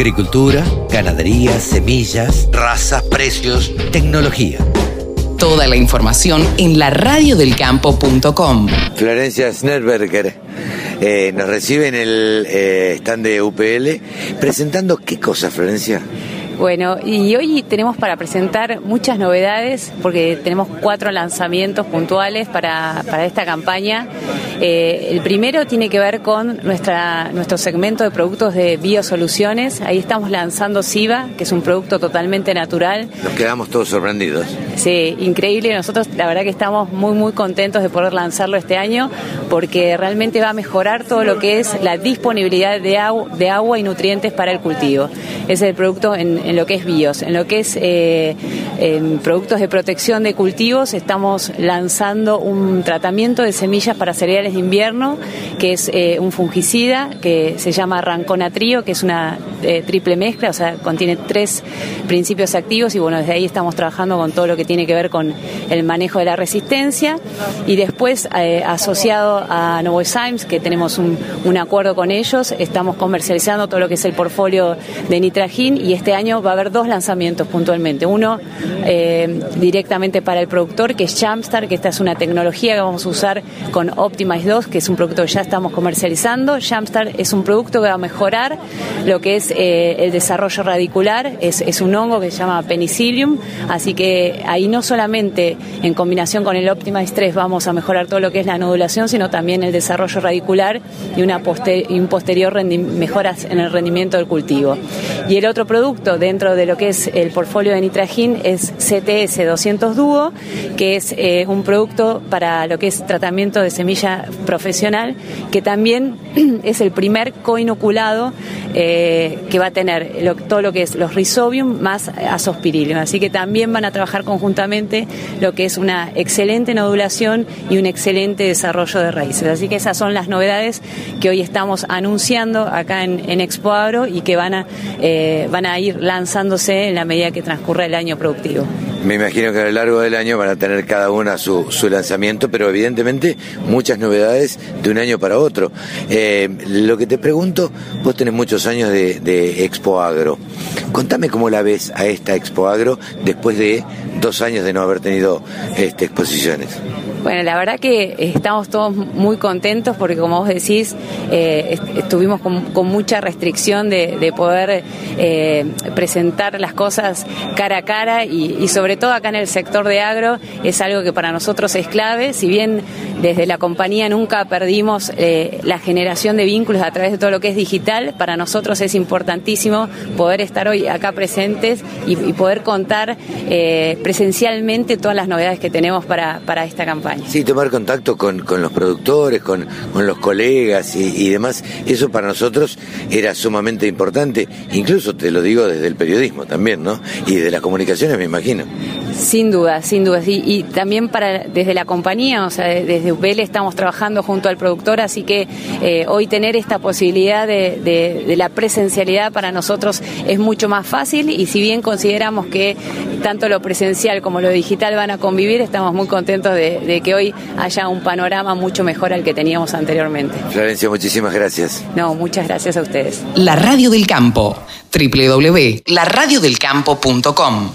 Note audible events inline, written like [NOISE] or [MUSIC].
Agricultura, ganadería, semillas, razas, precios, tecnología. Toda la información en la radiodelcampo.com. Florencia Snerberger eh, nos recibe en el eh, stand de UPL presentando qué cosa, Florencia. Bueno, y hoy tenemos para presentar muchas novedades porque tenemos cuatro lanzamientos puntuales para, para esta campaña. Eh, el primero tiene que ver con nuestra, nuestro segmento de productos de biosoluciones. Ahí estamos lanzando SIVA, que es un producto totalmente natural. Nos quedamos todos sorprendidos. Sí, increíble. Nosotros la verdad que estamos muy, muy contentos de poder lanzarlo este año porque realmente va a mejorar todo lo que es la disponibilidad de, agua, de agua y nutrientes para el cultivo. Es el producto en, en lo que es bios. En lo que es eh, en productos de protección de cultivos, estamos lanzando un tratamiento de semillas para cereales de invierno, que es eh, un fungicida que se llama ranconatrio, que es una eh, triple mezcla, o sea, contiene tres principios activos y bueno, desde ahí estamos trabajando con todo lo que tiene que ver con el manejo de la resistencia y después asociado a Novozymes, que tenemos un, acuerdo con ellos, estamos comercializando todo lo que es el portfolio de Nitragin y este año va a haber dos lanzamientos puntualmente. Uno eh, directamente para el productor, que es Jumpstart, que esta es una tecnología que vamos a usar con Optimize 2, que es un producto que ya estamos comercializando. Jumpstart es un producto que va a mejorar lo que es eh, el desarrollo radicular, es, un hongo que se llama penicillium, así que ahí no solamente en combinación con el Optimize 3 vamos a mejorar todo lo que es la nodulación, sino también el desarrollo radicular y una un posterior mejoras en el rendimiento del cultivo. Y el otro producto dentro de lo que es el portfolio de Nitragin es CTS 200 Duo, que es eh, un producto para lo que es tratamiento de semilla profesional, que también [CLEARS THROAT] es el primer coinoculado eh, que va a tener todo lo que es los rhizobium más azospirillum. Así que también van a trabajar conjuntamente lo que es una excelente nodulación y un excelente desarrollo de raíces. Así que esas son las novedades que hoy estamos anunciando acá en, en Expo Agro y que van a, eh, van a ir lanzándose en la medida que transcurra el año productivo. Me imagino que a lo largo del año van a tener cada una su, su lanzamiento, pero evidentemente muchas novedades de un año para otro. Eh, lo que te pregunto, vos tenés muchos años de, Expo Agro. Contame cómo la ves a esta Expo Agro después de dos años de no haber tenido este, exposiciones. Bueno, la verdad que estamos todos muy contentos porque, como vos decís, eh, estuvimos con, mucha restricción de, de poder eh, presentar las cosas cara a cara y, y, sobre todo acá en el sector de agro es algo que para nosotros es clave. Si bien desde la compañía nunca perdimos eh, la generación de vínculos a través de todo lo que es digital, para nosotros es importantísimo poder estar hoy acá presentes y, poder contar eh, presencialmente todas las novedades que tenemos para, para esta campaña. Sí, tomar contacto con, con los productores, con, con los colegas y, demás, eso para nosotros era sumamente importante, incluso te lo digo desde el periodismo también, ¿no? Y de las comunicaciones, me imagino. Sin duda, sin duda. Y, y también para desde la compañía, o sea, desde UPL estamos trabajando junto al productor, así que eh, hoy tener esta posibilidad de, de, de, la presencialidad para nosotros es mucho más fácil y si bien consideramos que tanto lo presencial como lo digital van a convivir, estamos muy contentos de, de que hoy haya un panorama mucho mejor al que teníamos anteriormente. Florencia, muchísimas gracias. No, muchas gracias a ustedes. La Radio del Campo, www.laradiodelcampo.com